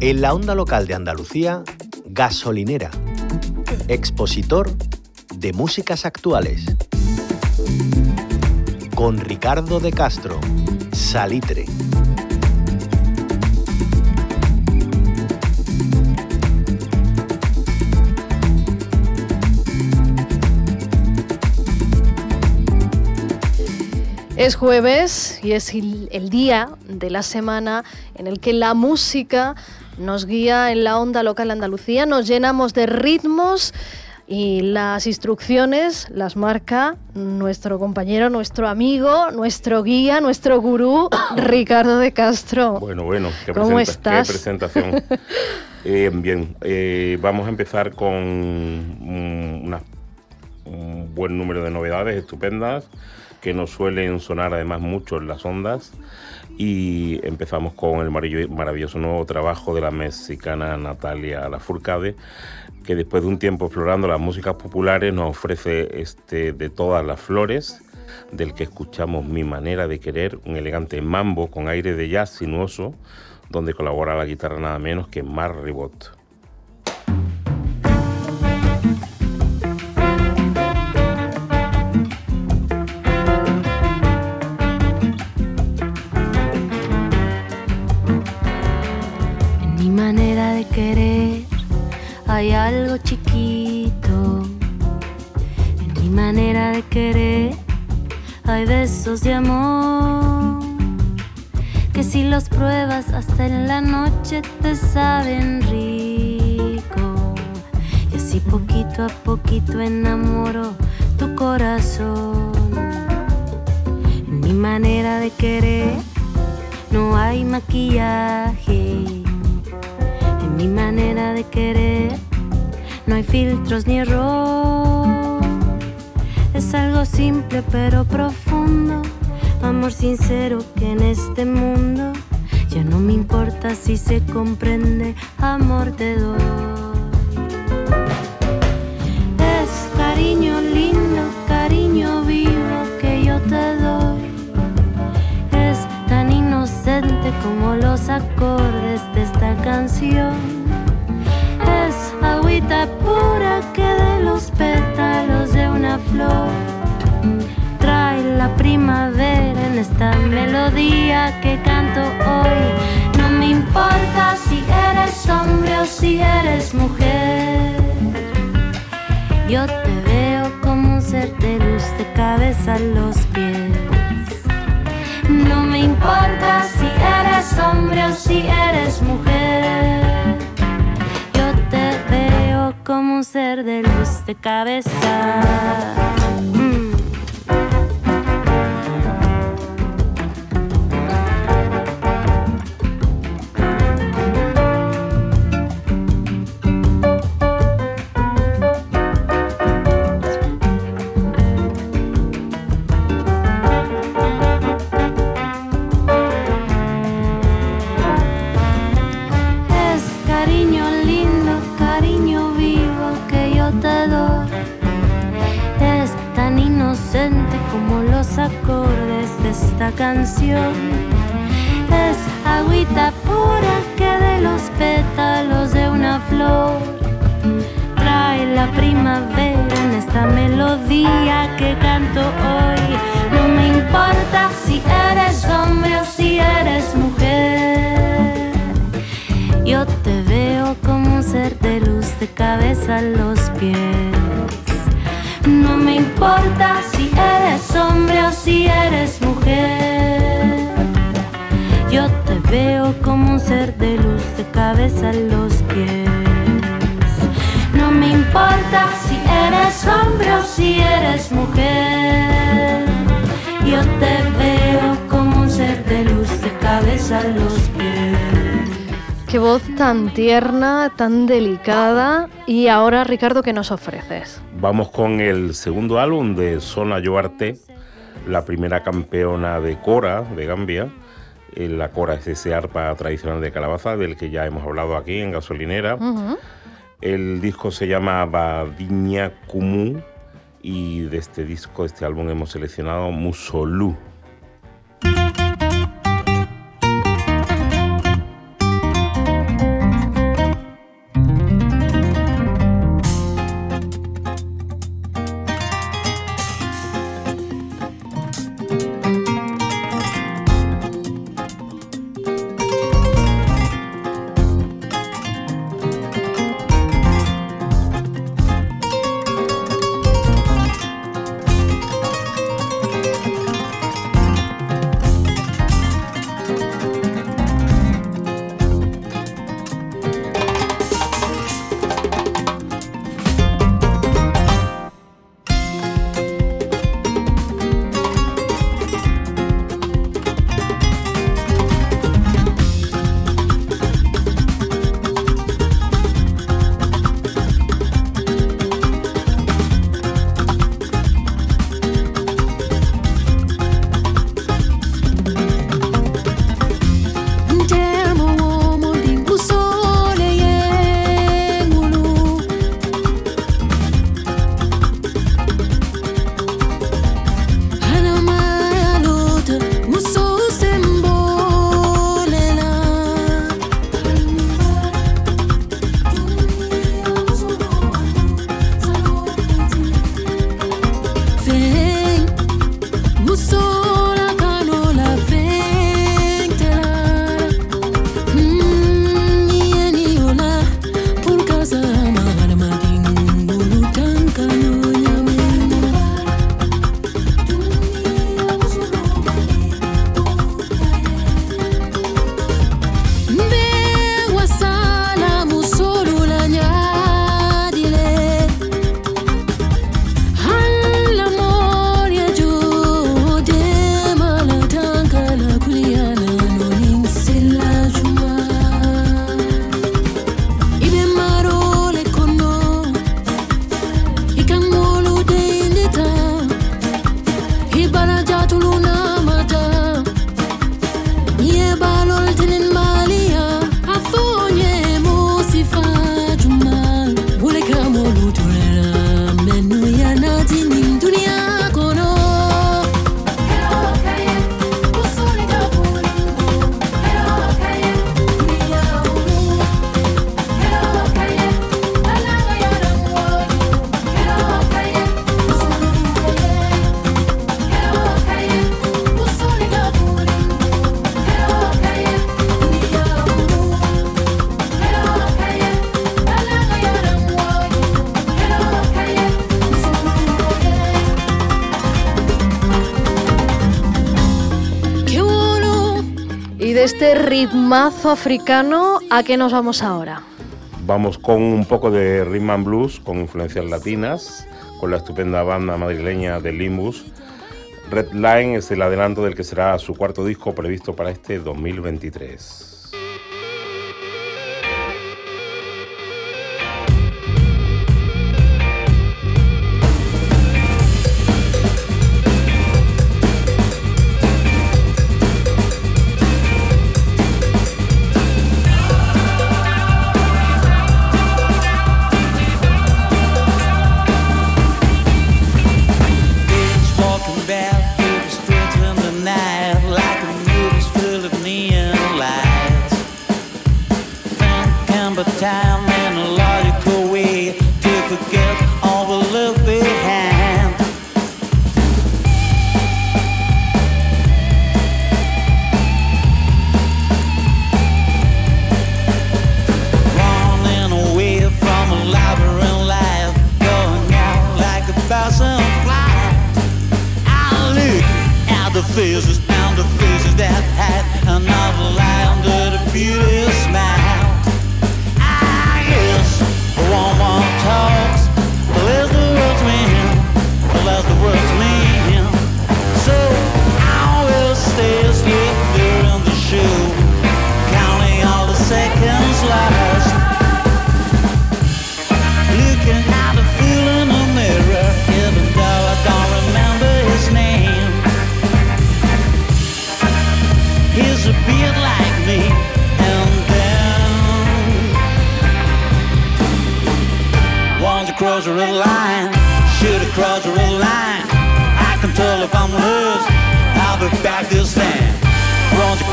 En la onda local de Andalucía, Gasolinera, expositor de músicas actuales. Con Ricardo de Castro, Salitre. Es jueves y es el día de la semana en el que la música nos guía en la onda local Andalucía, nos llenamos de ritmos y las instrucciones las marca nuestro compañero, nuestro amigo, nuestro guía, nuestro gurú, Ricardo de Castro. Bueno, bueno, qué, ¿Cómo estás? qué presentación. Eh, bien, eh, vamos a empezar con un buen número de novedades estupendas que nos suelen sonar además mucho en las ondas. Y empezamos con el maravilloso nuevo trabajo de la mexicana Natalia Lafourcade, que después de un tiempo explorando las músicas populares nos ofrece este de todas las flores, del que escuchamos Mi manera de querer, un elegante mambo con aire de jazz sinuoso, donde colabora la guitarra nada menos que Mar Ribot. Querer. Hay besos de amor que si los pruebas hasta en la noche te saben rico. Y así poquito a poquito enamoro tu corazón. En mi manera de querer no hay maquillaje. En mi manera de querer no hay filtros ni error. Es algo simple pero profundo, amor sincero que en este mundo ya no me importa si se comprende, amor te doy. Es cariño lindo, cariño vivo que yo te doy. Es tan inocente como los acordes de esta canción pura que de los pétalos flor trae la primavera en esta melodía que canto hoy. No me importa si eres hombre o si eres mujer. Yo te veo como un ser de luz de cabeza a los pies. No me importa si eres hombre o si eres mujer como un ser de luz de cabeza. Que canto hoy. No me importa si eres hombre o si eres mujer. Yo te veo como un ser de luz de cabeza a los pies. No me importa si eres hombre o si eres mujer. Yo te veo como un ser de luz de cabeza a los pies. No me importa si eres hombre o si eres mujer. Yo te veo como un ser de luz de cabeza a los pies. Qué voz tan tierna, tan delicada. Y ahora, Ricardo, ¿qué nos ofreces? Vamos con el segundo álbum de Sona Yoarte, la primera campeona de Cora de Gambia. Eh, la Cora es ese arpa tradicional de calabaza del que ya hemos hablado aquí en Gasolinera. El disco se llama Badiña Kumu y de este disco, este álbum, hemos seleccionado Musolú. Este ritmazo africano, ¿a qué nos vamos ahora? Vamos con un poco de rhythm and blues con influencias latinas, con la estupenda banda madrileña de Limbus. Red Line es el adelanto del que será su cuarto disco previsto para este 2023.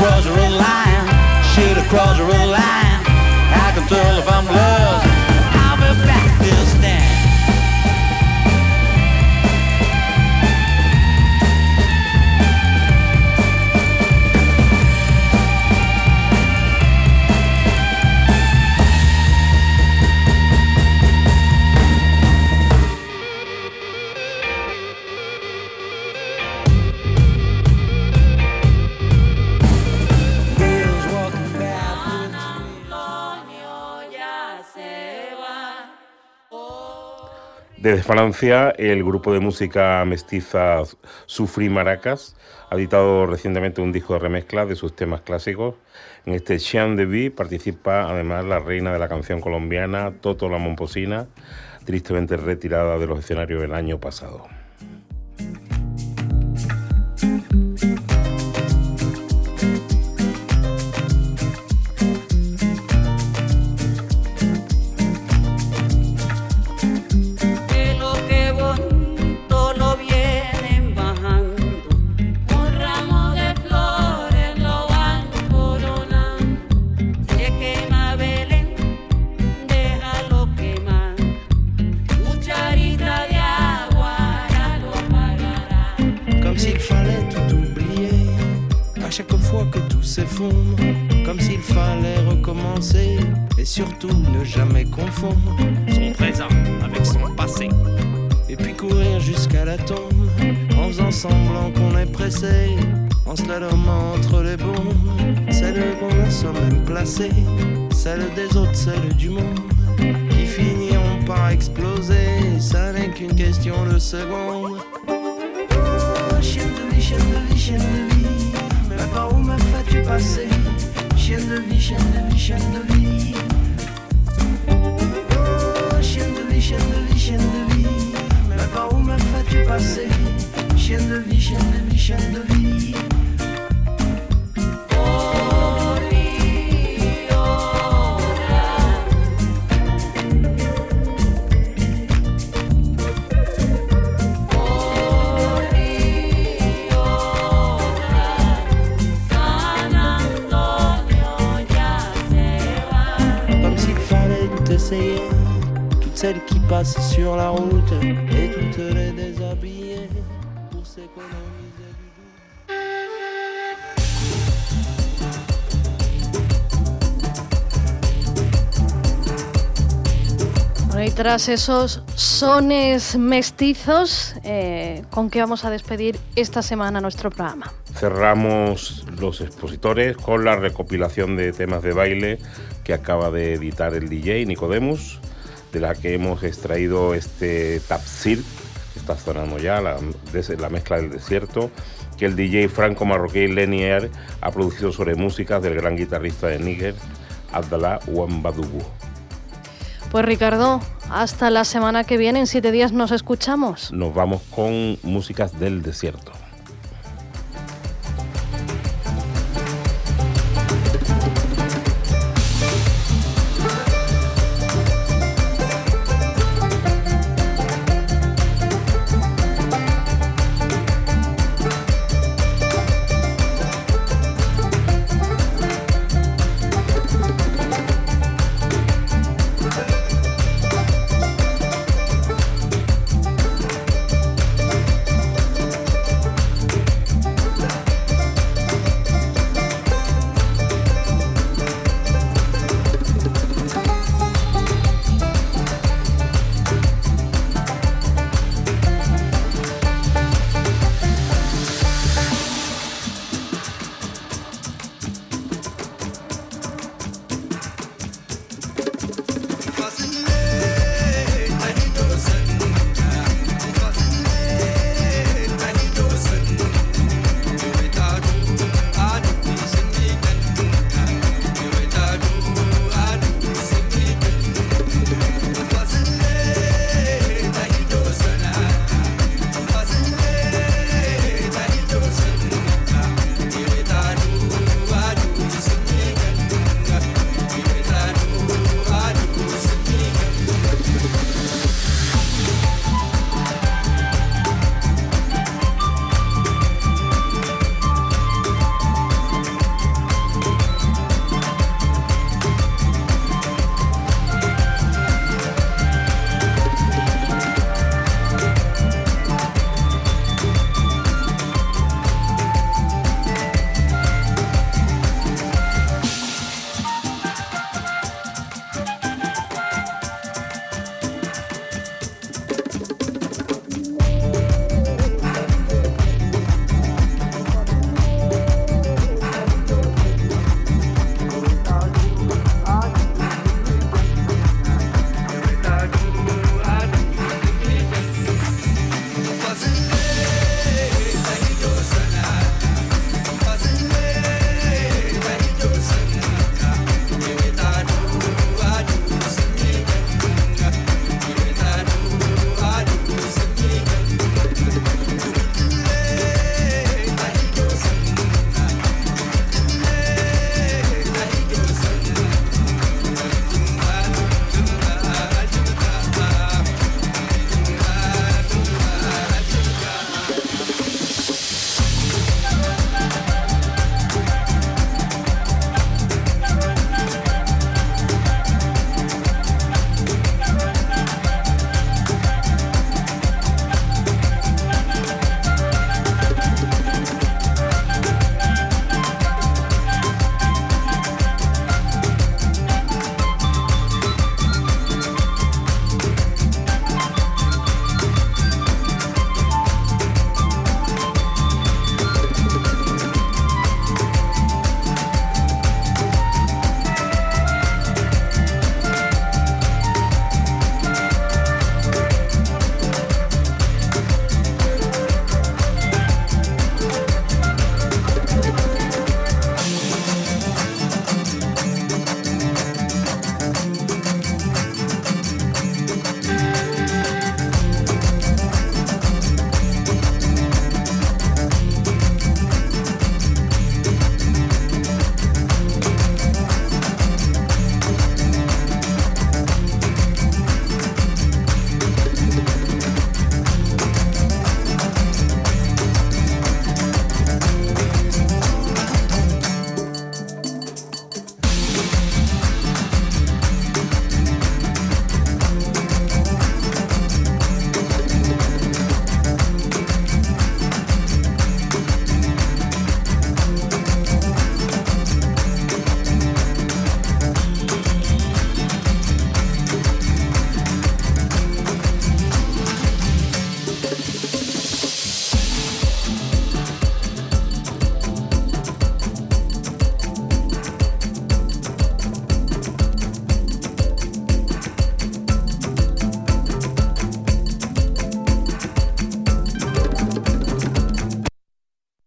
crossed a line. Should have crossed a line. Desde Francia, el grupo de música mestiza Sufri Maracas ha editado recientemente un disco de remezcla de sus temas clásicos. En este Chien de Vie participa además la reina de la canción colombiana, Toto la Momposina, tristemente retirada de los escenarios el año pasado. Comme s'il fallait recommencer et surtout ne jamais confondre son présent avec son passé. Et puis courir jusqu'à la tombe en faisant semblant qu'on est pressé, en slalomant entre les bombes, celle qu'on a soi-même placée, celle des autres, celle du monde, qui finiront par exploser, ça n'est qu'une question de secondes. Oh, passer Chienne de vie, chienne de vie, chienne de vie. Oh, chienne de vie, chienne de vie, chienne de vie. Mais par où me fais-tu passer? Chienne de vie, chienne de vie, chienne de vie. Celles qui passent sur la route et toutes les déshabillées pour s'économiser du doux. Bueno, y tras esos sones mestizos, eh, ¿con qué vamos a despedir esta semana nuestro programa? Cerramos los expositores con la recopilación de temas de baile que acaba de editar el DJ Nicodemus, de la que hemos extraído este Tapsir, que está sonando ya, la, la mezcla del desierto, que el DJ franco-marroquí Lenier ha producido sobre músicas del gran guitarrista de Níger, Abdallah Ouambadougou. Pues Ricardo, hasta la semana que viene, en siete días nos escuchamos. Nos vamos con músicas del desierto.